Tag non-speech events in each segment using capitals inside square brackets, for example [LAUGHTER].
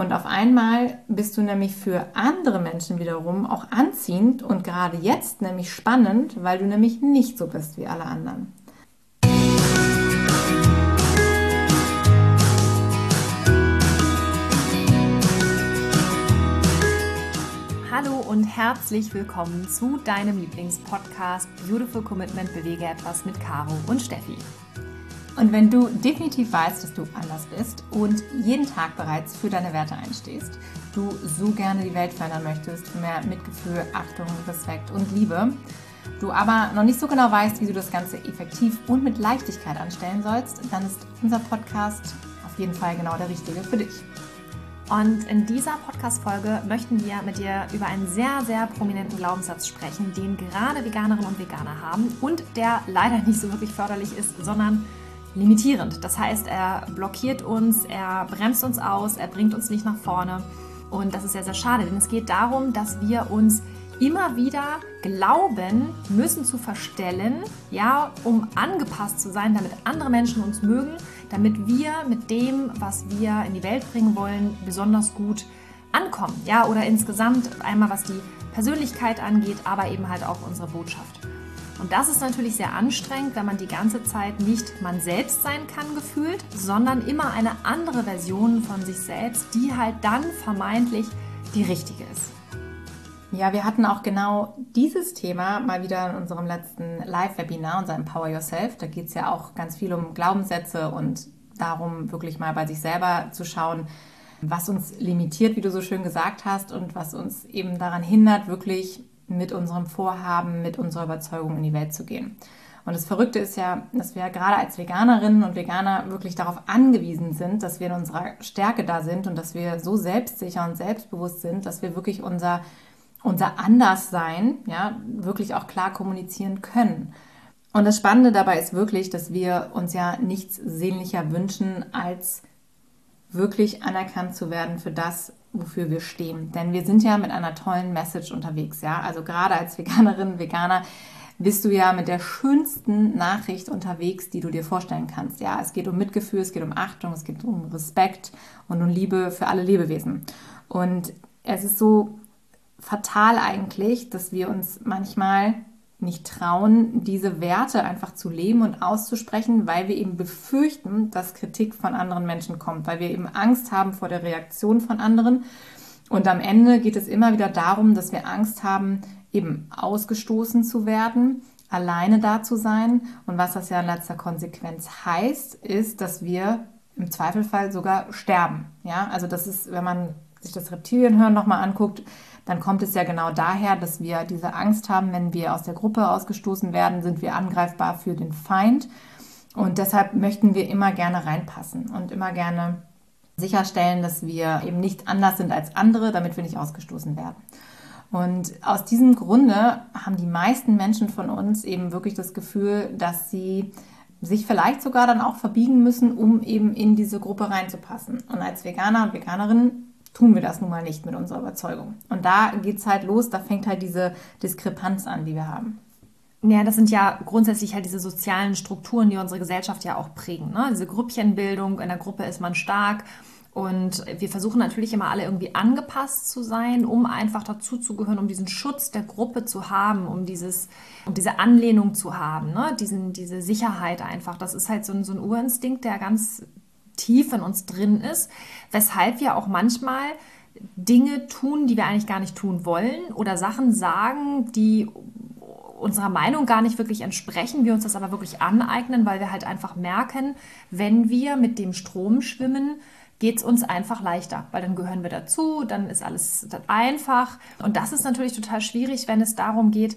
Und auf einmal bist du nämlich für andere Menschen wiederum auch anziehend und gerade jetzt nämlich spannend, weil du nämlich nicht so bist wie alle anderen. Hallo und herzlich willkommen zu deinem Lieblingspodcast Beautiful Commitment Bewege etwas mit Caro und Steffi. Und wenn du definitiv weißt, dass du anders bist und jeden Tag bereits für deine Werte einstehst, du so gerne die Welt verändern möchtest, mehr Mitgefühl, Achtung, Respekt und Liebe, du aber noch nicht so genau weißt, wie du das Ganze effektiv und mit Leichtigkeit anstellen sollst, dann ist unser Podcast auf jeden Fall genau der richtige für dich. Und in dieser Podcast-Folge möchten wir mit dir über einen sehr, sehr prominenten Glaubenssatz sprechen, den gerade Veganerinnen und Veganer haben und der leider nicht so wirklich förderlich ist, sondern limitierend. Das heißt, er blockiert uns, er bremst uns aus, er bringt uns nicht nach vorne. Und das ist sehr, sehr schade, denn es geht darum, dass wir uns immer wieder glauben müssen zu verstellen, ja, um angepasst zu sein, damit andere Menschen uns mögen, damit wir mit dem, was wir in die Welt bringen wollen, besonders gut ankommen, ja, oder insgesamt einmal was die Persönlichkeit angeht, aber eben halt auch unsere Botschaft. Und das ist natürlich sehr anstrengend, wenn man die ganze Zeit nicht man selbst sein kann gefühlt, sondern immer eine andere Version von sich selbst, die halt dann vermeintlich die richtige ist. Ja, wir hatten auch genau dieses Thema mal wieder in unserem letzten Live-Webinar, unser Empower Yourself. Da geht es ja auch ganz viel um Glaubenssätze und darum, wirklich mal bei sich selber zu schauen, was uns limitiert, wie du so schön gesagt hast, und was uns eben daran hindert, wirklich mit unserem Vorhaben, mit unserer Überzeugung in die Welt zu gehen. Und das Verrückte ist ja, dass wir gerade als Veganerinnen und Veganer wirklich darauf angewiesen sind, dass wir in unserer Stärke da sind und dass wir so selbstsicher und selbstbewusst sind, dass wir wirklich unser, unser Anderssein ja, wirklich auch klar kommunizieren können. Und das Spannende dabei ist wirklich, dass wir uns ja nichts sehnlicher wünschen, als wirklich anerkannt zu werden für das, wofür wir stehen. Denn wir sind ja mit einer tollen Message unterwegs, ja. Also gerade als Veganerin, Veganer bist du ja mit der schönsten Nachricht unterwegs, die du dir vorstellen kannst. Ja, es geht um Mitgefühl, es geht um Achtung, es geht um Respekt und um Liebe für alle Lebewesen. Und es ist so fatal eigentlich, dass wir uns manchmal nicht trauen, diese Werte einfach zu leben und auszusprechen, weil wir eben befürchten, dass Kritik von anderen Menschen kommt, weil wir eben Angst haben vor der Reaktion von anderen. Und am Ende geht es immer wieder darum, dass wir Angst haben, eben ausgestoßen zu werden, alleine da zu sein. Und was das ja in letzter Konsequenz heißt, ist, dass wir im Zweifelfall sogar sterben. Ja, also das ist, wenn man sich das Reptilienhören nochmal anguckt, dann kommt es ja genau daher, dass wir diese Angst haben, wenn wir aus der Gruppe ausgestoßen werden, sind wir angreifbar für den Feind. Und deshalb möchten wir immer gerne reinpassen und immer gerne sicherstellen, dass wir eben nicht anders sind als andere, damit wir nicht ausgestoßen werden. Und aus diesem Grunde haben die meisten Menschen von uns eben wirklich das Gefühl, dass sie sich vielleicht sogar dann auch verbiegen müssen, um eben in diese Gruppe reinzupassen. Und als Veganer und Veganerin tun wir das nun mal nicht mit unserer Überzeugung. Und da geht es halt los, da fängt halt diese Diskrepanz an, die wir haben. Ja, das sind ja grundsätzlich halt diese sozialen Strukturen, die unsere Gesellschaft ja auch prägen. Ne? Diese Grüppchenbildung, in der Gruppe ist man stark. Und wir versuchen natürlich immer alle irgendwie angepasst zu sein, um einfach dazuzugehören, um diesen Schutz der Gruppe zu haben, um dieses, um diese Anlehnung zu haben, ne? Diesen, diese Sicherheit einfach. Das ist halt so ein, so ein Urinstinkt, der ganz tief in uns drin ist, weshalb wir auch manchmal Dinge tun, die wir eigentlich gar nicht tun wollen oder Sachen sagen, die unserer Meinung gar nicht wirklich entsprechen, wir uns das aber wirklich aneignen, weil wir halt einfach merken, wenn wir mit dem Strom schwimmen, geht es uns einfach leichter, weil dann gehören wir dazu, dann ist alles einfach. Und das ist natürlich total schwierig, wenn es darum geht,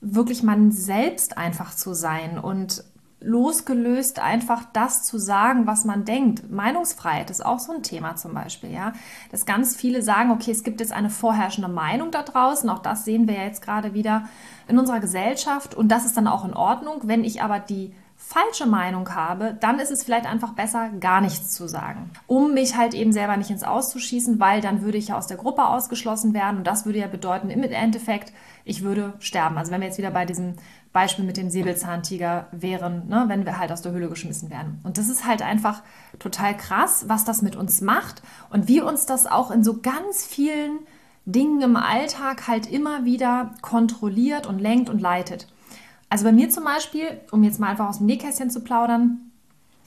wirklich man selbst einfach zu sein und losgelöst einfach das zu sagen, was man denkt. Meinungsfreiheit ist auch so ein Thema zum Beispiel, ja. Dass ganz viele sagen, okay, es gibt jetzt eine vorherrschende Meinung da draußen. Auch das sehen wir ja jetzt gerade wieder in unserer Gesellschaft. Und das ist dann auch in Ordnung. Wenn ich aber die falsche Meinung habe, dann ist es vielleicht einfach besser, gar nichts zu sagen, um mich halt eben selber nicht ins Auszuschießen, weil dann würde ich ja aus der Gruppe ausgeschlossen werden und das würde ja bedeuten, im Endeffekt, ich würde sterben. Also wenn wir jetzt wieder bei diesem Beispiel mit dem Säbelzahntiger wären, ne, wenn wir halt aus der Höhle geschmissen werden. Und das ist halt einfach total krass, was das mit uns macht und wie uns das auch in so ganz vielen Dingen im Alltag halt immer wieder kontrolliert und lenkt und leitet. Also bei mir zum Beispiel, um jetzt mal einfach aus dem Nähkästchen zu plaudern,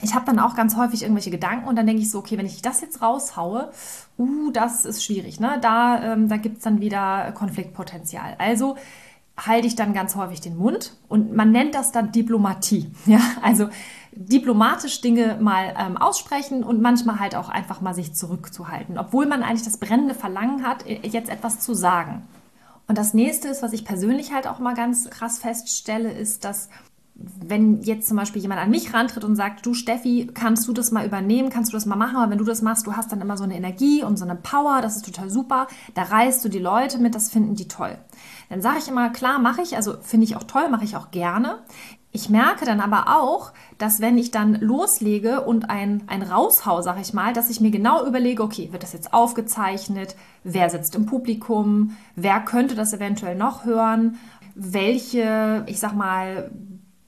ich habe dann auch ganz häufig irgendwelche Gedanken und dann denke ich so, okay, wenn ich das jetzt raushaue, uh, das ist schwierig, ne? Da, ähm, da gibt es dann wieder Konfliktpotenzial. Also halte ich dann ganz häufig den Mund und man nennt das dann Diplomatie. [LAUGHS] Ja, also diplomatisch Dinge mal ähm, aussprechen und manchmal halt auch einfach mal sich zurückzuhalten, obwohl man eigentlich das brennende Verlangen hat, jetzt etwas zu sagen. Und das nächste ist, was ich persönlich halt auch mal ganz krass feststelle, ist, dass wenn jetzt zum Beispiel jemand an mich rantritt und sagt, du Steffi, kannst du das mal übernehmen, kannst du das mal machen, aber wenn du das machst, du hast dann immer so eine Energie und so eine Power, das ist total super, da reißt du die Leute mit, das finden die toll. Dann sage ich immer, klar, mache ich, also finde ich auch toll, mache ich auch gerne. Ich merke dann aber auch, dass wenn ich dann loslege und ein, ein Raushau, sag ich mal, dass ich mir genau überlege, okay, wird das jetzt aufgezeichnet? Wer sitzt im Publikum? Wer könnte das eventuell noch hören? Welche, ich sag mal,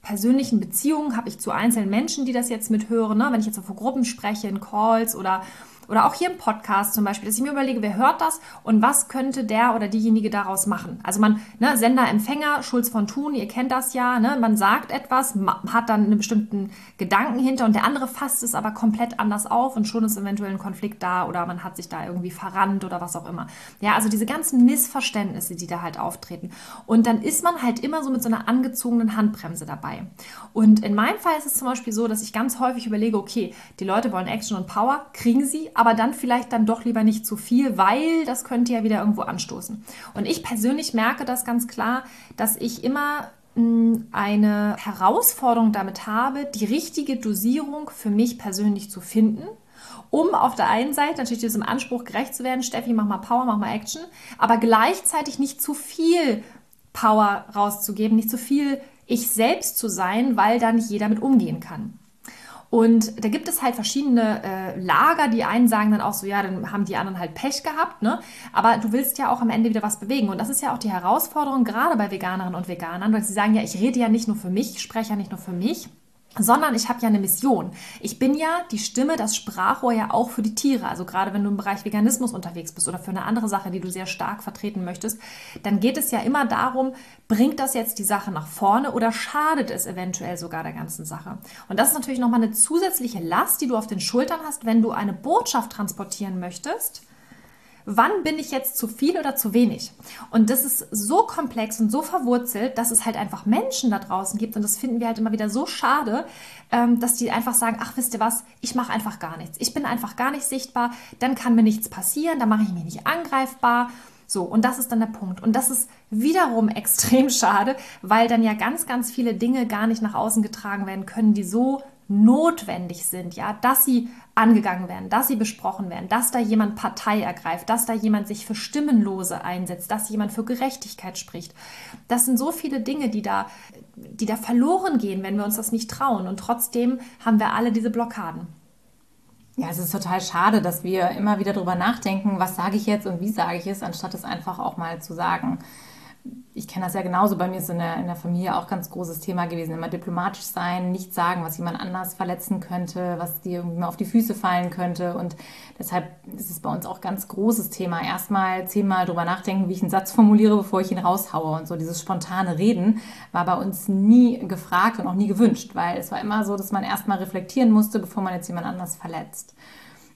persönlichen Beziehungen habe ich zu einzelnen Menschen, die das jetzt mithören? Ne? Wenn ich jetzt vor Gruppen spreche, in Calls oder oder auch hier im Podcast zum Beispiel, dass ich mir überlege, wer hört das und was könnte der oder diejenige daraus machen. Also man, ne, Sender, Empfänger, Schulz von Thun, ihr kennt das ja, ne, man sagt etwas, hat dann einen bestimmten Gedanken hinter und der andere fasst es aber komplett anders auf und schon ist eventuell ein Konflikt da oder man hat sich da irgendwie verrannt oder was auch immer. Ja, also diese ganzen Missverständnisse, die da halt auftreten. Und dann ist man halt immer so mit so einer angezogenen Handbremse dabei. Und in meinem Fall ist es zum Beispiel so, dass ich ganz häufig überlege, okay, die Leute wollen Action und Power, kriegen sie, aber dann vielleicht dann doch lieber nicht zu viel, weil das könnte ja wieder irgendwo anstoßen. Und ich persönlich merke das ganz klar, dass ich immer hm, eine Herausforderung damit habe, die richtige Dosierung für mich persönlich zu finden, um auf der einen Seite natürlich diesem Anspruch gerecht zu werden, Steffi, mach mal Power, mach mal Action, aber gleichzeitig nicht zu viel Power rauszugeben, nicht zu viel ich selbst zu sein, weil da nicht jeder mit umgehen kann. Und da gibt es halt verschiedene äh, Lager. Die einen sagen dann auch so, ja, dann haben die anderen halt Pech gehabt, ne? Aber du willst ja auch am Ende wieder was bewegen. Und das ist ja auch die Herausforderung, gerade bei Veganerinnen und Veganern, weil sie sagen, ja, ich rede ja nicht nur für mich, ich spreche ja nicht nur für mich, sondern ich habe ja eine Mission. Ich bin ja die Stimme, das Sprachrohr ja auch für die Tiere. Also gerade wenn du im Bereich Veganismus unterwegs bist oder für eine andere Sache, die du sehr stark vertreten möchtest, dann geht es ja immer darum, bringt das jetzt die Sache nach vorne oder schadet es eventuell sogar der ganzen Sache? Und das ist natürlich nochmal eine zusätzliche Last, die du auf den Schultern hast, wenn du eine Botschaft transportieren möchtest wann bin ich jetzt zu viel oder zu wenig? Und das ist so komplex und so verwurzelt, dass es halt einfach Menschen da draußen gibt und das finden wir halt immer wieder so schade, ähm, dass die einfach sagen, ach wisst ihr was, ich mache einfach gar nichts. Ich bin einfach gar nicht sichtbar, dann kann mir nichts passieren, dann mache ich mich nicht angreifbar. So, und das ist dann der Punkt. Und das ist wiederum [LAUGHS] extrem schade, weil dann ja ganz, ganz viele Dinge gar nicht nach außen getragen werden können, die so notwendig sind, ja, dass sie angegangen werden, dass sie besprochen werden, dass da jemand Partei ergreift, dass da jemand sich für Stimmenlose einsetzt, dass jemand für Gerechtigkeit spricht. Das sind so viele Dinge, die da, die da verloren gehen, wenn wir uns das nicht trauen. Und trotzdem haben wir alle diese Blockaden. Ja, es ist total schade, dass wir immer wieder darüber nachdenken, was sage ich jetzt und wie sage ich es, anstatt es einfach auch mal zu sagen ich kenne das ja genauso, bei mir ist in der, in der Familie auch ganz großes Thema gewesen, immer diplomatisch sein, nicht sagen, was jemand anders verletzen könnte, was dir irgendwie mal auf die Füße fallen könnte und deshalb ist es bei uns auch ganz großes Thema. Erstmal zehnmal drüber nachdenken, wie ich einen Satz formuliere, bevor ich ihn raushaue und so dieses spontane Reden war bei uns nie gefragt und auch nie gewünscht, weil es war immer so, dass man erstmal reflektieren musste, bevor man jetzt jemand anders verletzt.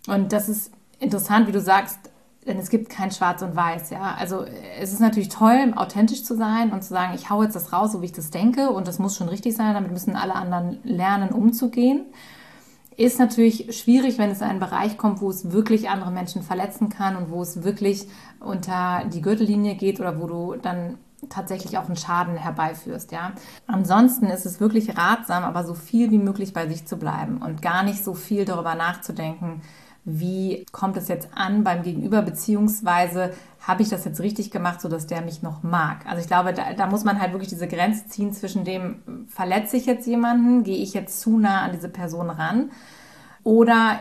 Und das ist interessant, wie du sagst, denn es gibt kein Schwarz und Weiß, ja. Also es ist natürlich toll, authentisch zu sein und zu sagen, ich hau jetzt das raus, so wie ich das denke und das muss schon richtig sein, damit müssen alle anderen lernen, umzugehen. Ist natürlich schwierig, wenn es in einen Bereich kommt, wo es wirklich andere Menschen verletzen kann und wo es wirklich unter die Gürtellinie geht oder wo du dann tatsächlich auch einen Schaden herbeiführst, ja. Ansonsten ist es wirklich ratsam, aber so viel wie möglich bei sich zu bleiben und gar nicht so viel darüber nachzudenken, wie kommt es jetzt an beim Gegenüber, beziehungsweise habe ich das jetzt richtig gemacht, sodass der mich noch mag. Also ich glaube, da, da muss man halt wirklich diese Grenze ziehen zwischen dem, verletze ich jetzt jemanden, gehe ich jetzt zu nah an diese Person ran oder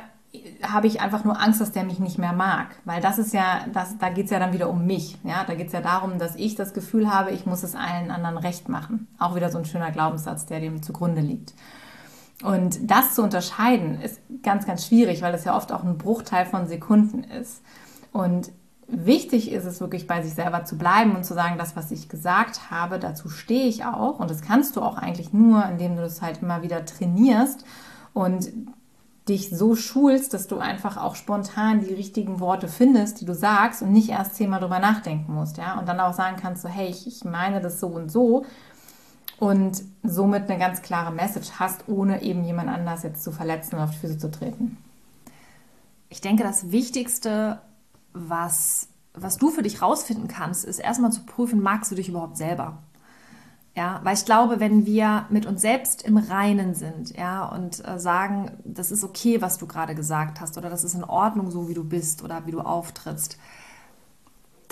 habe ich einfach nur Angst, dass der mich nicht mehr mag. Weil das ist ja, das, da geht es ja dann wieder um mich. Ja? Da geht es ja darum, dass ich das Gefühl habe, ich muss es allen anderen recht machen. Auch wieder so ein schöner Glaubenssatz, der dem zugrunde liegt. Und das zu unterscheiden ist ganz, ganz schwierig, weil das ja oft auch ein Bruchteil von Sekunden ist. Und wichtig ist es wirklich bei sich selber zu bleiben und zu sagen, das, was ich gesagt habe, dazu stehe ich auch. Und das kannst du auch eigentlich nur, indem du das halt immer wieder trainierst und dich so schulst, dass du einfach auch spontan die richtigen Worte findest, die du sagst und nicht erst zehnmal drüber nachdenken musst, ja. Und dann auch sagen kannst, so, hey, ich, ich meine das so und so und somit eine ganz klare Message hast, ohne eben jemand anders jetzt zu verletzen und auf die Füße zu treten. Ich denke, das Wichtigste, was, was du für dich rausfinden kannst, ist erstmal zu prüfen, magst du dich überhaupt selber? Ja, weil ich glaube, wenn wir mit uns selbst im Reinen sind, ja, und äh, sagen, das ist okay, was du gerade gesagt hast, oder das ist in Ordnung, so wie du bist oder wie du auftrittst,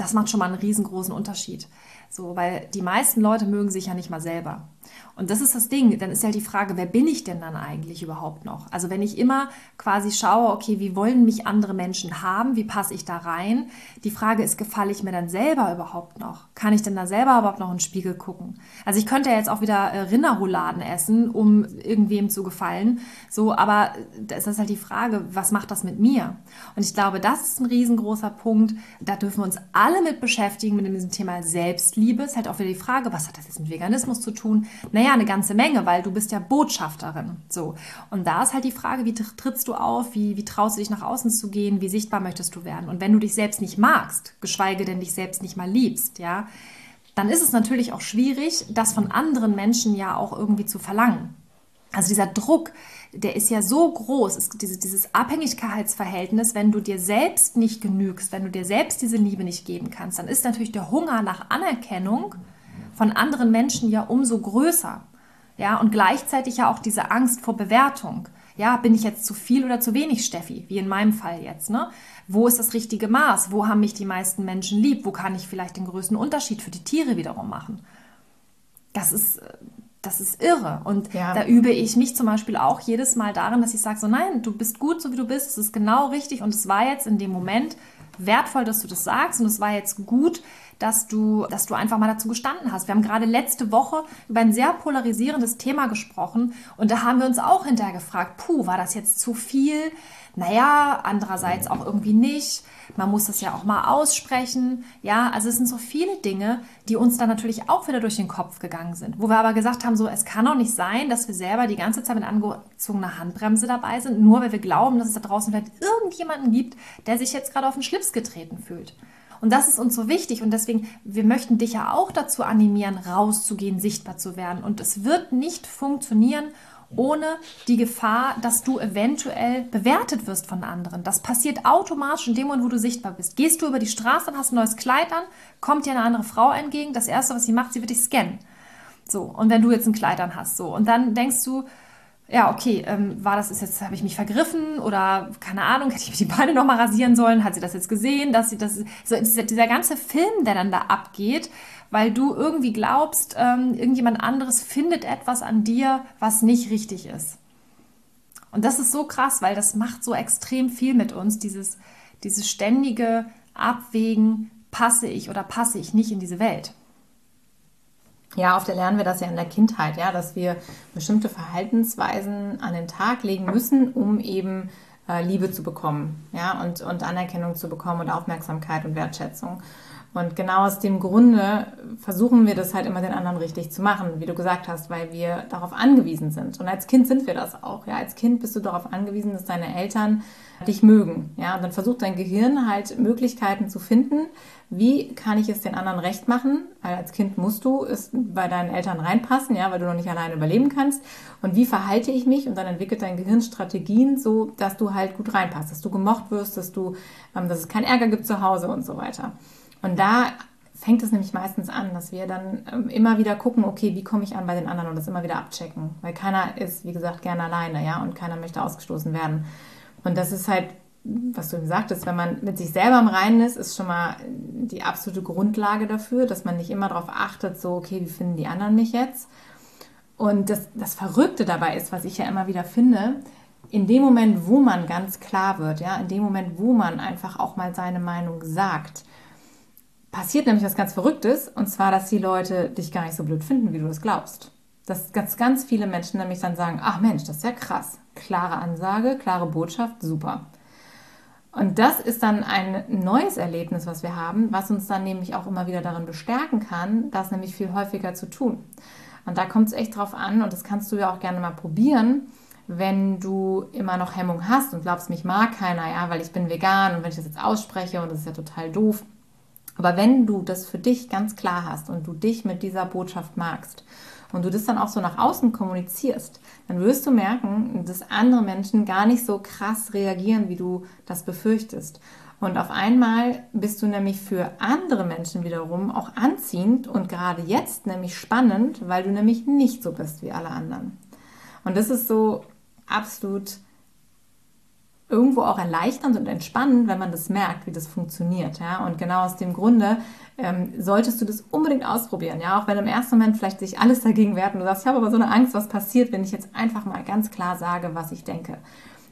das macht schon mal einen riesengroßen Unterschied. So, weil die meisten Leute mögen sich ja nicht mal selber. Und das ist das Ding. Dann ist ja halt die Frage, wer bin ich denn dann eigentlich überhaupt noch? Also wenn ich immer quasi schaue, okay, wie wollen mich andere Menschen haben? Wie passe ich da rein? Die Frage ist, gefalle ich mir dann selber überhaupt noch? Kann ich denn da selber überhaupt noch in den Spiegel gucken? Also ich könnte ja jetzt auch wieder äh, Rinderrouladen essen, um irgendwem zu gefallen. So, aber da ist das halt die Frage, was macht das mit mir? Und ich glaube, das ist ein riesengroßer Punkt. Da dürfen wir uns alle mit beschäftigen, mit diesem Thema Selbstliebe. Ist halt auch wieder die Frage, was hat das jetzt mit Veganismus zu tun? Naja, eine ganze Menge, weil du bist ja Botschafterin. So. Und da ist halt die Frage, wie trittst du auf? Wie, wie traust du dich nach außen zu gehen? Wie sichtbar möchtest du werden? Und wenn du dich selbst nicht magst, geschweige denn dich selbst nicht mal liebst, ja, dann ist es natürlich auch schwierig, das von anderen Menschen ja auch irgendwie zu verlangen. Also dieser Druck, der ist ja so groß, ist dieses, dieses Abhängigkeitsverhältnis, wenn du dir selbst nicht genügst, wenn du dir selbst diese Liebe nicht geben kannst, dann ist natürlich der Hunger nach Anerkennung von anderen Menschen ja umso größer. Ja, und gleichzeitig ja auch diese Angst vor Bewertung. Ja, bin ich jetzt zu viel oder zu wenig, Steffi? Wie in meinem Fall jetzt, ne? Wo ist das richtige Maß? Wo haben mich die meisten Menschen lieb? Wo kann ich vielleicht den größten Unterschied für die Tiere wiederum machen? Das ist, das ist irre. Und ja. da übe ich mich zum Beispiel auch jedes Mal darin, dass ich sage, so nein, du bist gut, so wie du bist, es ist genau richtig und es war jetzt in dem Moment wertvoll, dass du das sagst und es war jetzt gut, dass du, dass du einfach mal dazu gestanden hast. Wir haben gerade letzte Woche über ein sehr polarisierendes Thema gesprochen und da haben wir uns auch hinterher gefragt, puh, war das jetzt zu viel? Naja, andererseits auch irgendwie nicht. Man muss das ja auch mal aussprechen. Ja, also es sind so viele Dinge, die uns dann natürlich auch wieder durch den Kopf gegangen sind. Wo wir aber gesagt haben, so, es kann doch nicht sein, dass wir selber die ganze Zeit mit angezogener Handbremse dabei sind, nur weil wir glauben, dass es da draußen vielleicht irgendjemanden gibt, der sich jetzt gerade auf den Schlips getreten fühlt. Und das ist uns so wichtig und deswegen, wir möchten dich ja auch dazu animieren, rauszugehen, sichtbar zu werden. Und es wird nicht funktionieren ohne die Gefahr, dass du eventuell bewertet wirst von anderen. Das passiert automatisch in dem Moment, wo du sichtbar bist. Gehst du über die Straße und hast ein neues Kleid an, kommt dir eine andere Frau entgegen, das Erste, was sie macht, sie wird dich scannen. So, und wenn du jetzt ein Kleid an hast, so, und dann denkst du, ja, okay, ähm, war das ist jetzt, habe ich mich vergriffen oder keine Ahnung, hätte ich mir die Beine nochmal rasieren sollen? Hat sie das jetzt gesehen, dass sie das, so dieser, dieser ganze Film, der dann da abgeht, weil du irgendwie glaubst, ähm, irgendjemand anderes findet etwas an dir, was nicht richtig ist. Und das ist so krass, weil das macht so extrem viel mit uns, dieses, dieses ständige Abwägen, passe ich oder passe ich nicht in diese Welt. Ja, oft lernen wir das ja in der Kindheit, ja, dass wir bestimmte Verhaltensweisen an den Tag legen müssen, um eben äh, Liebe zu bekommen, ja, und, und Anerkennung zu bekommen und Aufmerksamkeit und Wertschätzung. Und genau aus dem Grunde versuchen wir das halt immer den anderen richtig zu machen, wie du gesagt hast, weil wir darauf angewiesen sind. Und als Kind sind wir das auch. Ja, als Kind bist du darauf angewiesen, dass deine Eltern dich mögen. Ja, und dann versucht dein Gehirn halt Möglichkeiten zu finden, wie kann ich es den anderen recht machen? Weil als Kind musst du es bei deinen Eltern reinpassen, ja, weil du noch nicht alleine überleben kannst. Und wie verhalte ich mich? Und dann entwickelt dein Gehirn Strategien, so dass du halt gut reinpasst, dass du gemocht wirst, dass du, ähm, dass es keinen Ärger gibt zu Hause und so weiter. Und da fängt es nämlich meistens an, dass wir dann ähm, immer wieder gucken, okay, wie komme ich an bei den anderen und das immer wieder abchecken. Weil keiner ist, wie gesagt, gerne alleine, ja, und keiner möchte ausgestoßen werden. Und das ist halt was du eben sagtest, wenn man mit sich selber im Reinen ist, ist schon mal die absolute Grundlage dafür, dass man nicht immer darauf achtet, so, okay, wie finden die anderen mich jetzt? Und das, das Verrückte dabei ist, was ich ja immer wieder finde, in dem Moment, wo man ganz klar wird, ja, in dem Moment, wo man einfach auch mal seine Meinung sagt, passiert nämlich was ganz Verrücktes, und zwar, dass die Leute dich gar nicht so blöd finden, wie du das glaubst. Dass ganz, ganz viele Menschen nämlich dann sagen, ach Mensch, das ist ja krass. Klare Ansage, klare Botschaft, super. Und das ist dann ein neues Erlebnis, was wir haben, was uns dann nämlich auch immer wieder darin bestärken kann, das nämlich viel häufiger zu tun. Und da kommt es echt drauf an, und das kannst du ja auch gerne mal probieren, wenn du immer noch Hemmung hast und glaubst, mich mag keiner, ja, weil ich bin vegan und wenn ich das jetzt ausspreche und das ist ja total doof. Aber wenn du das für dich ganz klar hast und du dich mit dieser Botschaft magst und du das dann auch so nach außen kommunizierst, dann wirst du merken, dass andere Menschen gar nicht so krass reagieren, wie du das befürchtest. Und auf einmal bist du nämlich für andere Menschen wiederum auch anziehend und gerade jetzt nämlich spannend, weil du nämlich nicht so bist wie alle anderen. Und das ist so absolut irgendwo auch erleichternd und entspannend, wenn man das merkt, wie das funktioniert. Ja? Und genau aus dem Grunde ähm, solltest du das unbedingt ausprobieren. Ja? Auch wenn im ersten Moment vielleicht sich alles dagegen wehrt und du sagst, ich habe aber so eine Angst, was passiert, wenn ich jetzt einfach mal ganz klar sage, was ich denke.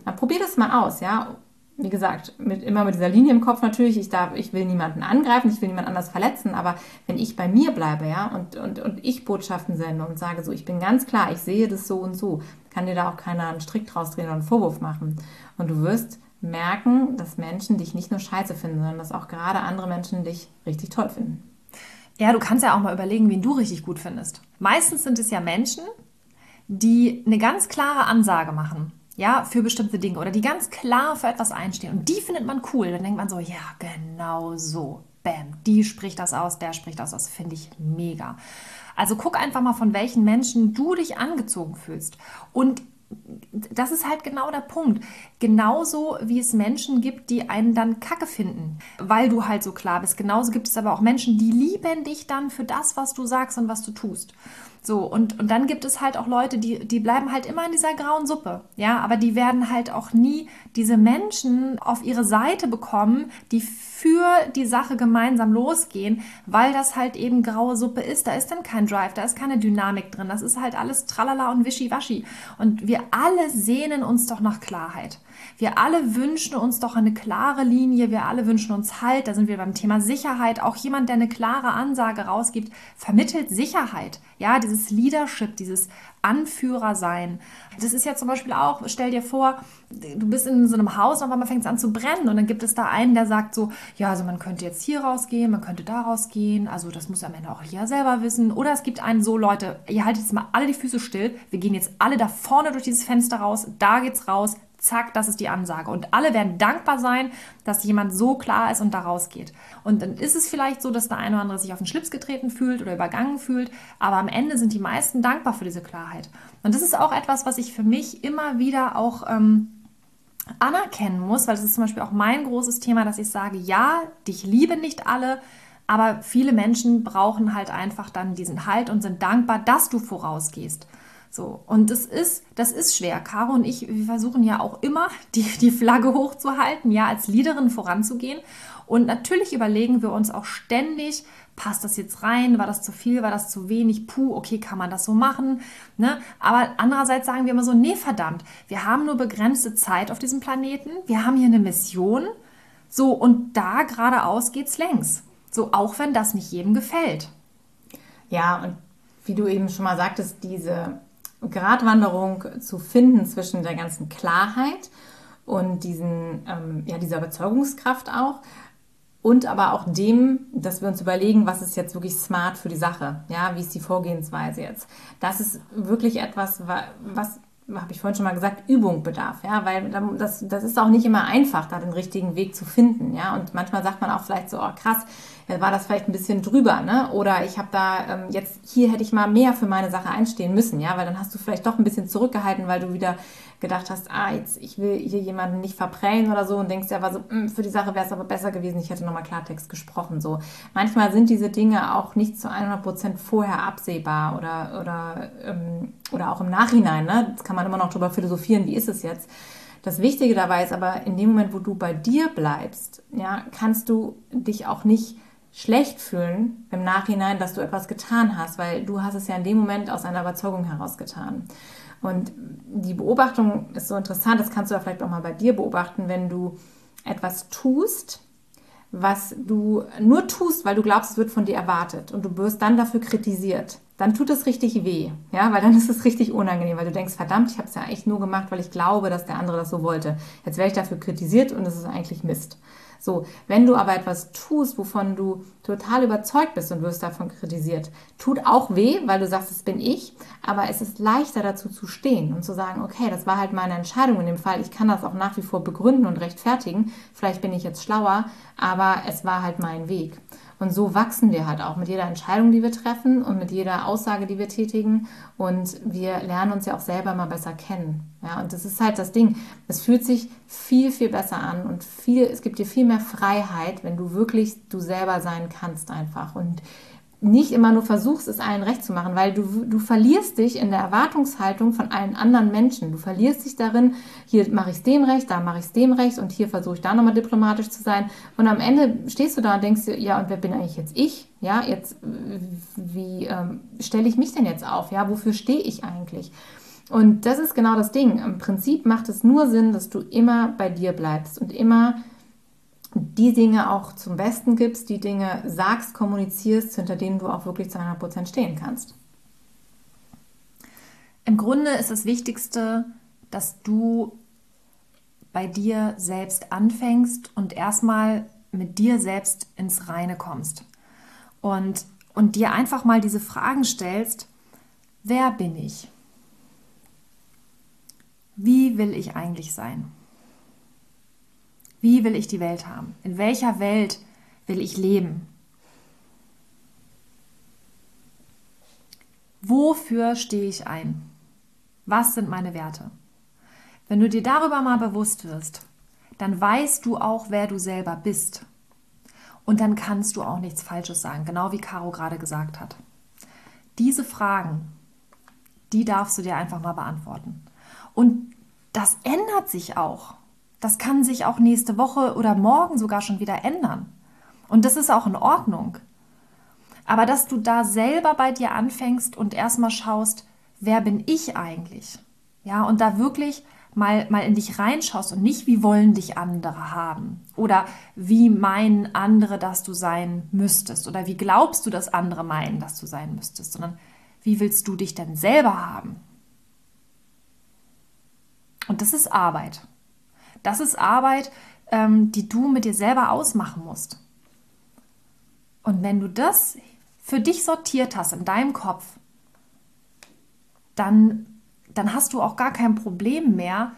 Dann probier das mal aus, ja. Wie gesagt, mit, immer mit dieser Linie im Kopf natürlich, ich, darf, ich will niemanden angreifen, ich will niemanden anders verletzen, aber wenn ich bei mir bleibe, ja, und, und, und ich Botschaften sende und sage so, ich bin ganz klar, ich sehe das so und so, kann dir da auch keiner einen Strick draus drehen oder einen Vorwurf machen. Und du wirst merken, dass Menschen dich nicht nur scheiße finden, sondern dass auch gerade andere Menschen dich richtig toll finden. Ja, du kannst ja auch mal überlegen, wen du richtig gut findest. Meistens sind es ja Menschen, die eine ganz klare Ansage machen, ja, für bestimmte Dinge oder die ganz klar für etwas einstehen. Und die findet man cool. Dann denkt man so, ja, genau so. Bam, die spricht das aus, der spricht das aus. Finde ich mega. Also guck einfach mal, von welchen Menschen du dich angezogen fühlst. Und das ist halt genau der Punkt. Genauso wie es Menschen gibt, die einen dann kacke finden, weil du halt so klar bist. Genauso gibt es aber auch Menschen, die lieben dich dann für das, was du sagst und was du tust. So, und, und dann gibt es halt auch Leute, die, die bleiben halt immer in dieser grauen Suppe. Ja, aber die werden halt auch nie diese Menschen auf ihre Seite bekommen, die für die Sache gemeinsam losgehen, weil das halt eben graue Suppe ist. Da ist dann kein Drive, da ist keine Dynamik drin. Das ist halt alles tralala und wischiwaschi. Und wir alle sehnen uns doch nach Klarheit. Wir alle wünschen uns doch eine klare Linie, wir alle wünschen uns Halt, da sind wir beim Thema Sicherheit. Auch jemand, der eine klare Ansage rausgibt, vermittelt Sicherheit. Ja, dieses Leadership, dieses Anführer sein. Das ist ja zum Beispiel auch, stell dir vor, du bist in so einem Haus und auf einmal fängt es an zu brennen und dann gibt es da einen, der sagt so, ja, also man könnte jetzt hier rausgehen, man könnte da rausgehen, also das muss am Ende auch ja selber wissen. Oder es gibt einen so, Leute, ihr haltet jetzt mal alle die Füße still, wir gehen jetzt alle da vorne durch dieses Fenster raus, da geht's raus, zack, das ist die Ansage. Und alle werden dankbar sein, dass jemand so klar ist und da rausgeht. Und dann ist es vielleicht so, dass der eine oder andere sich auf den Schlips getreten fühlt oder übergangen fühlt, aber am Ende sind die meisten dankbar für diese Klarheit. Und das ist auch etwas, was ich für mich immer wieder auch ähm, anerkennen muss, weil das ist zum Beispiel auch mein großes Thema, dass ich sage, ja, dich lieben nicht alle, aber viele Menschen brauchen halt einfach dann diesen Halt und sind dankbar, dass du vorausgehst. So, und das ist, das ist schwer. Caro und ich, wir versuchen ja auch immer, [LAUGHS] die, die Flagge hochzuhalten, ja, als Leaderin voranzugehen. Und natürlich überlegen wir uns auch ständig, passt das jetzt rein? War das zu viel? War das zu wenig? Puh, okay, kann man das so machen? Ne? Aber andererseits sagen wir immer so, nee, verdammt, wir haben nur begrenzte Zeit auf diesem Planeten. Wir haben hier eine Mission. So, und da geradeaus geht's längs. So, auch wenn das nicht jedem gefällt. Ja, und wie du eben schon mal sagtest, diese Gratwanderung zu finden zwischen der ganzen Klarheit und diesen, ähm, ja, dieser Überzeugungskraft auch und aber auch dem, dass wir uns überlegen, was ist jetzt wirklich smart für die Sache, ja, wie ist die Vorgehensweise jetzt. Das ist wirklich etwas, was habe ich vorhin schon mal gesagt, Übung bedarf, ja, weil das, das ist auch nicht immer einfach, da den richtigen Weg zu finden, ja, und manchmal sagt man auch vielleicht so, oh krass, war das vielleicht ein bisschen drüber, ne? Oder ich habe da ähm, jetzt hier hätte ich mal mehr für meine Sache einstehen müssen, ja, weil dann hast du vielleicht doch ein bisschen zurückgehalten, weil du wieder gedacht hast, ah, jetzt ich will hier jemanden nicht verprellen oder so und denkst ja, war so, hm, für die Sache wäre es aber besser gewesen, ich hätte nochmal Klartext gesprochen, so. Manchmal sind diese Dinge auch nicht zu 100 Prozent vorher absehbar oder oder ähm, oder auch im Nachhinein, ne? Das kann man immer noch drüber philosophieren, wie ist es jetzt? Das Wichtige dabei ist aber, in dem Moment, wo du bei dir bleibst, ja, kannst du dich auch nicht schlecht fühlen im Nachhinein, dass du etwas getan hast, weil du hast es ja in dem Moment aus einer Überzeugung heraus getan. Und die Beobachtung ist so interessant, das kannst du ja vielleicht auch mal bei dir beobachten, wenn du etwas tust, was du nur tust, weil du glaubst, es wird von dir erwartet. Und du wirst dann dafür kritisiert, dann tut es richtig weh, ja, weil dann [LAUGHS] ist es richtig unangenehm, weil du denkst, verdammt, ich habe es ja eigentlich nur gemacht, weil ich glaube, dass der andere das so wollte. Jetzt werde ich dafür kritisiert und es ist eigentlich Mist. So, wenn du aber etwas tust, wovon du total überzeugt bist und wirst davon kritisiert, tut auch weh, weil du sagst, das bin ich, aber es ist leichter dazu zu stehen und zu sagen, okay, das war halt meine Entscheidung in dem Fall, ich kann das auch nach wie vor begründen und rechtfertigen, vielleicht bin ich jetzt schlauer, aber es war halt mein Weg. Und so wachsen wir halt auch mit jeder Entscheidung, die wir treffen und mit jeder Aussage, die wir tätigen. Und wir lernen uns ja auch selber mal besser kennen. Ja, und das ist halt das Ding. Es fühlt sich viel, viel besser an und viel, es gibt dir viel mehr Freiheit, wenn du wirklich du selber sein kannst einfach. Und nicht immer nur versuchst, es allen recht zu machen, weil du, du verlierst dich in der Erwartungshaltung von allen anderen Menschen. Du verlierst dich darin, hier mache ich es dem recht, da mache ich es dem recht und hier versuche ich da nochmal diplomatisch zu sein. Und am Ende stehst du da und denkst dir, ja, und wer bin eigentlich jetzt ich? Ja, jetzt, wie ähm, stelle ich mich denn jetzt auf? Ja, wofür stehe ich eigentlich? Und das ist genau das Ding. Im Prinzip macht es nur Sinn, dass du immer bei dir bleibst und immer die Dinge auch zum Besten gibst, die Dinge sagst, kommunizierst, hinter denen du auch wirklich zu 100% stehen kannst. Im Grunde ist das Wichtigste, dass du bei dir selbst anfängst und erstmal mit dir selbst ins Reine kommst. Und, und dir einfach mal diese Fragen stellst, wer bin ich? Wie will ich eigentlich sein? Wie will ich die Welt haben? In welcher Welt will ich leben? Wofür stehe ich ein? Was sind meine Werte? Wenn du dir darüber mal bewusst wirst, dann weißt du auch, wer du selber bist. Und dann kannst du auch nichts Falsches sagen, genau wie Caro gerade gesagt hat. Diese Fragen, die darfst du dir einfach mal beantworten. Und das ändert sich auch. Das kann sich auch nächste Woche oder morgen sogar schon wieder ändern. Und das ist auch in Ordnung. Aber dass du da selber bei dir anfängst und erstmal schaust, wer bin ich eigentlich? Ja, und da wirklich mal, mal in dich reinschaust und nicht, wie wollen dich andere haben? Oder wie meinen andere, dass du sein müsstest? Oder wie glaubst du, dass andere meinen, dass du sein müsstest? Sondern wie willst du dich denn selber haben? Und das ist Arbeit. Das ist Arbeit, ähm, die du mit dir selber ausmachen musst. Und wenn du das für dich sortiert hast in deinem Kopf, dann, dann hast du auch gar kein Problem mehr,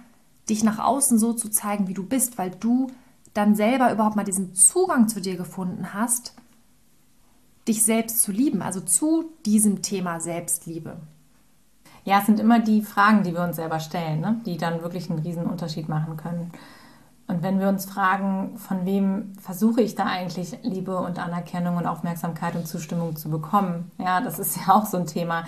dich nach außen so zu zeigen, wie du bist, weil du dann selber überhaupt mal diesen Zugang zu dir gefunden hast, dich selbst zu lieben, also zu diesem Thema Selbstliebe. Ja, es sind immer die Fragen, die wir uns selber stellen, ne? die dann wirklich einen riesen Unterschied machen können. Und wenn wir uns fragen, von wem versuche ich da eigentlich Liebe und Anerkennung und Aufmerksamkeit und Zustimmung zu bekommen, ja, das ist [LAUGHS] ja auch so ein Thema.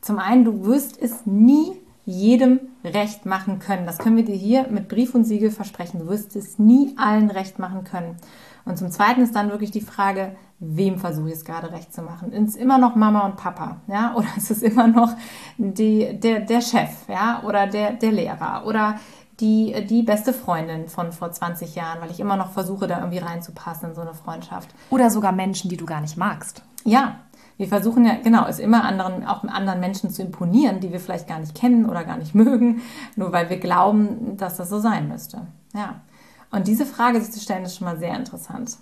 Zum einen, du wirst es nie jedem recht machen können. Das können wir dir hier mit Brief und Siegel versprechen. Du wirst es nie allen recht machen können. Und zum Zweiten ist dann wirklich die Frage, wem versuche ich es gerade recht zu machen? Ist es immer noch Mama und Papa, ja? [LAUGHS] Oder ist es immer noch die, der, der Chef, ja? Oder der, der Lehrer? Oder die, die beste Freundin von vor 20 Jahren, weil ich immer noch versuche, da irgendwie reinzupassen in so eine Freundschaft. Oder sogar Menschen, die du gar nicht magst. Ja, wir versuchen ja, genau, es immer anderen, auch anderen Menschen zu imponieren, die wir vielleicht gar nicht kennen oder gar nicht [LAUGHS] mögen, nur weil wir glauben, dass das so sein müsste. Ja. Und diese Frage sich zu stellen, ist schon mal sehr interessant.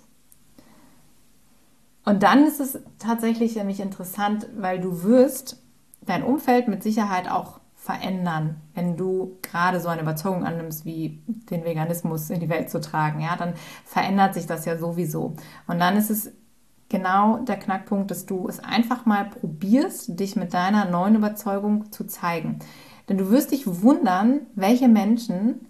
Und dann ist es tatsächlich nämlich interessant, weil du wirst dein Umfeld mit Sicherheit auch verändern, wenn du gerade so eine Überzeugung annimmst, wie den Veganismus in die Welt zu tragen. Ja, dann verändert sich das ja sowieso. Und dann ist es genau der Knackpunkt, dass du es einfach mal probierst, dich mit deiner neuen Überzeugung zu zeigen. Denn du wirst dich wundern, welche Menschen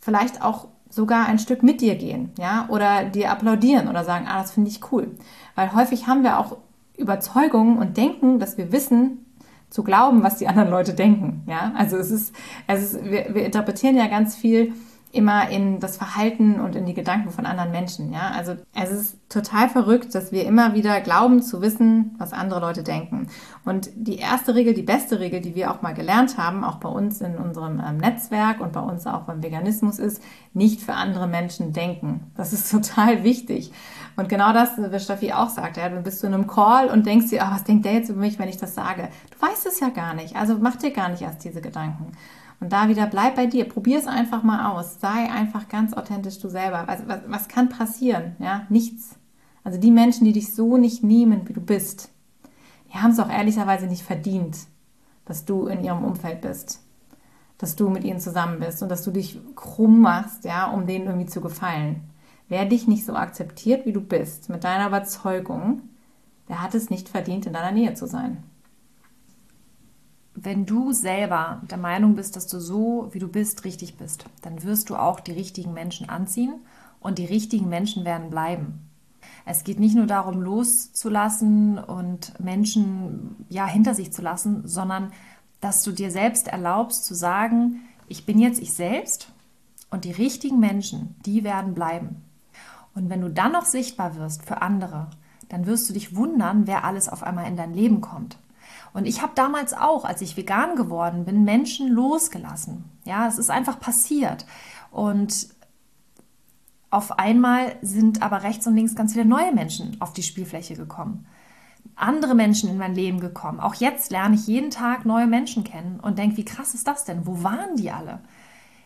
vielleicht auch sogar ein Stück mit dir gehen, ja, oder dir applaudieren oder sagen, ah, das finde ich cool. Weil häufig haben wir auch Überzeugungen und denken, dass wir wissen, zu glauben, was die anderen Leute denken. Ja, also es ist, es ist wir, wir interpretieren ja ganz viel immer in das Verhalten und in die Gedanken von anderen Menschen. Ja, also es ist total verrückt, dass wir immer wieder glauben zu wissen, was andere Leute denken. Und die erste Regel, die beste Regel, die wir auch mal gelernt haben, auch bei uns in unserem ähm, Netzwerk und bei uns auch beim Veganismus, ist nicht für andere Menschen denken. Das ist [LAUGHS] total wichtig. Und genau das, wie Steffi auch sagt, ja, du bist du in einem Call und denkst dir, oh, was denkt der jetzt über mich, wenn ich das sage? Du weißt es ja gar nicht. Also mach dir gar nicht erst diese Gedanken. Und da wieder bleib bei dir, probier es einfach mal aus, sei einfach ganz authentisch du selber. Also, was, was kann passieren? Ja, nichts. Also die Menschen, die dich so nicht nehmen, wie du bist, die haben es auch ehrlicherweise nicht verdient, dass du in ihrem Umfeld bist, dass du mit ihnen zusammen bist und dass du dich krumm machst, ja, um denen irgendwie zu gefallen. Wer dich nicht so akzeptiert, wie du bist, mit deiner Überzeugung, der hat es nicht verdient, in deiner Nähe zu sein wenn du selber der Meinung bist, dass du so, wie du bist, richtig bist, dann wirst du auch die richtigen Menschen anziehen und die richtigen Menschen werden bleiben. Es geht nicht nur darum, loszulassen und Menschen ja hinter sich zu lassen, sondern dass du dir selbst erlaubst zu sagen, ich bin jetzt ich selbst und die richtigen Menschen, die werden bleiben. Und wenn du dann noch sichtbar wirst für andere, dann wirst du dich wundern, wer alles auf einmal in dein Leben kommt. Und ich habe damals auch, als ich vegan geworden bin, Menschen losgelassen. Ja, es ist einfach passiert. Und auf einmal sind aber rechts und links ganz viele neue Menschen auf die Spielfläche gekommen. Andere Menschen in mein Leben gekommen. Auch jetzt lerne ich jeden Tag neue Menschen kennen und denke, wie krass ist das denn? Wo waren die alle?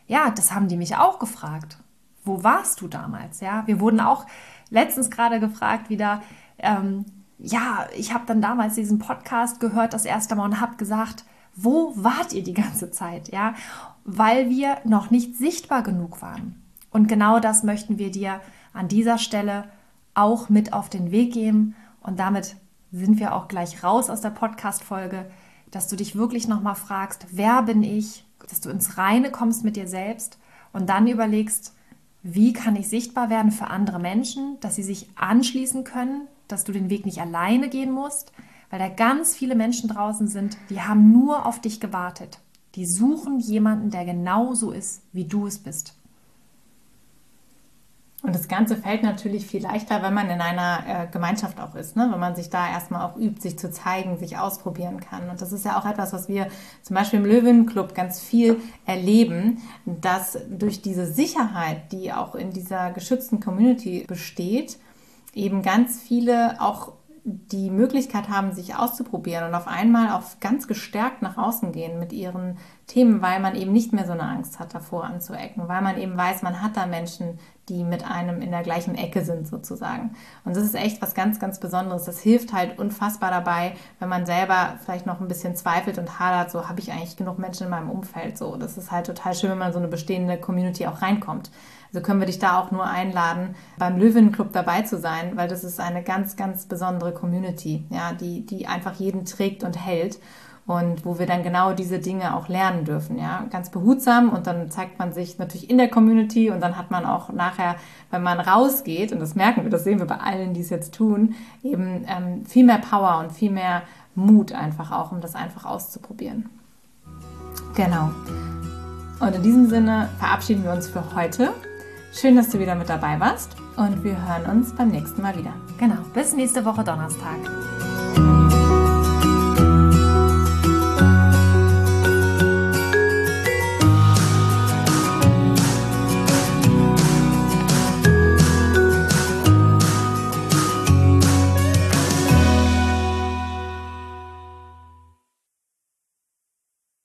Ja, das haben die mich auch gefragt. Wo warst du damals? Ja, wir wurden auch letztens gerade gefragt wieder, ähm, ja, ich habe dann damals diesen Podcast gehört, das erste Mal und habe gesagt, wo wart ihr die ganze Zeit? Ja, weil wir noch nicht sichtbar genug waren. Und genau das möchten wir dir an dieser Stelle auch mit auf den Weg geben. Und damit sind wir auch gleich raus aus der Podcast-Folge, dass du dich wirklich nochmal fragst, wer bin ich? Dass du ins Reine kommst mit dir selbst und dann überlegst, wie kann ich sichtbar werden für andere Menschen, dass sie sich anschließen können, dass du den Weg nicht alleine gehen musst, weil da ganz viele Menschen draußen sind, die haben nur auf dich gewartet. Die suchen jemanden, der genauso ist, wie du es bist. Und das Ganze fällt natürlich viel leichter, wenn man in einer äh, Gemeinschaft auch ist, ne? wenn man sich da erstmal auch übt, sich zu zeigen, sich ausprobieren kann. Und das ist ja auch etwas, was wir zum Beispiel im Löwenclub ganz viel erleben, dass durch diese Sicherheit, die auch in dieser geschützten Community besteht, eben ganz viele auch die Möglichkeit haben, sich auszuprobieren und auf einmal auch ganz gestärkt nach außen gehen mit ihren Themen, weil man eben nicht mehr so eine Angst hat, davor anzuecken, weil man eben weiß, man hat da Menschen, die mit einem in der gleichen Ecke sind sozusagen. Und das ist echt was ganz, ganz Besonderes. Das hilft halt unfassbar dabei, wenn man selber vielleicht noch ein bisschen zweifelt und hadert, so habe ich eigentlich genug Menschen in meinem Umfeld. So, das ist halt total schön, wenn man so eine bestehende Community auch reinkommt. Also können wir dich da auch nur einladen, beim Löwenclub dabei zu sein, weil das ist eine ganz, ganz besondere Community, ja, die, die einfach jeden trägt und hält und wo wir dann genau diese Dinge auch lernen dürfen, ja, ganz behutsam und dann zeigt man sich natürlich in der Community und dann hat man auch nachher, wenn man rausgeht und das merken wir, das sehen wir bei allen, die es jetzt tun, eben ähm, viel mehr Power und viel mehr Mut einfach auch, um das einfach auszuprobieren. Genau. Und in diesem Sinne verabschieden wir uns für heute. Schön, dass du wieder mit dabei warst und wir hören uns beim nächsten Mal wieder. Genau, bis nächste Woche Donnerstag.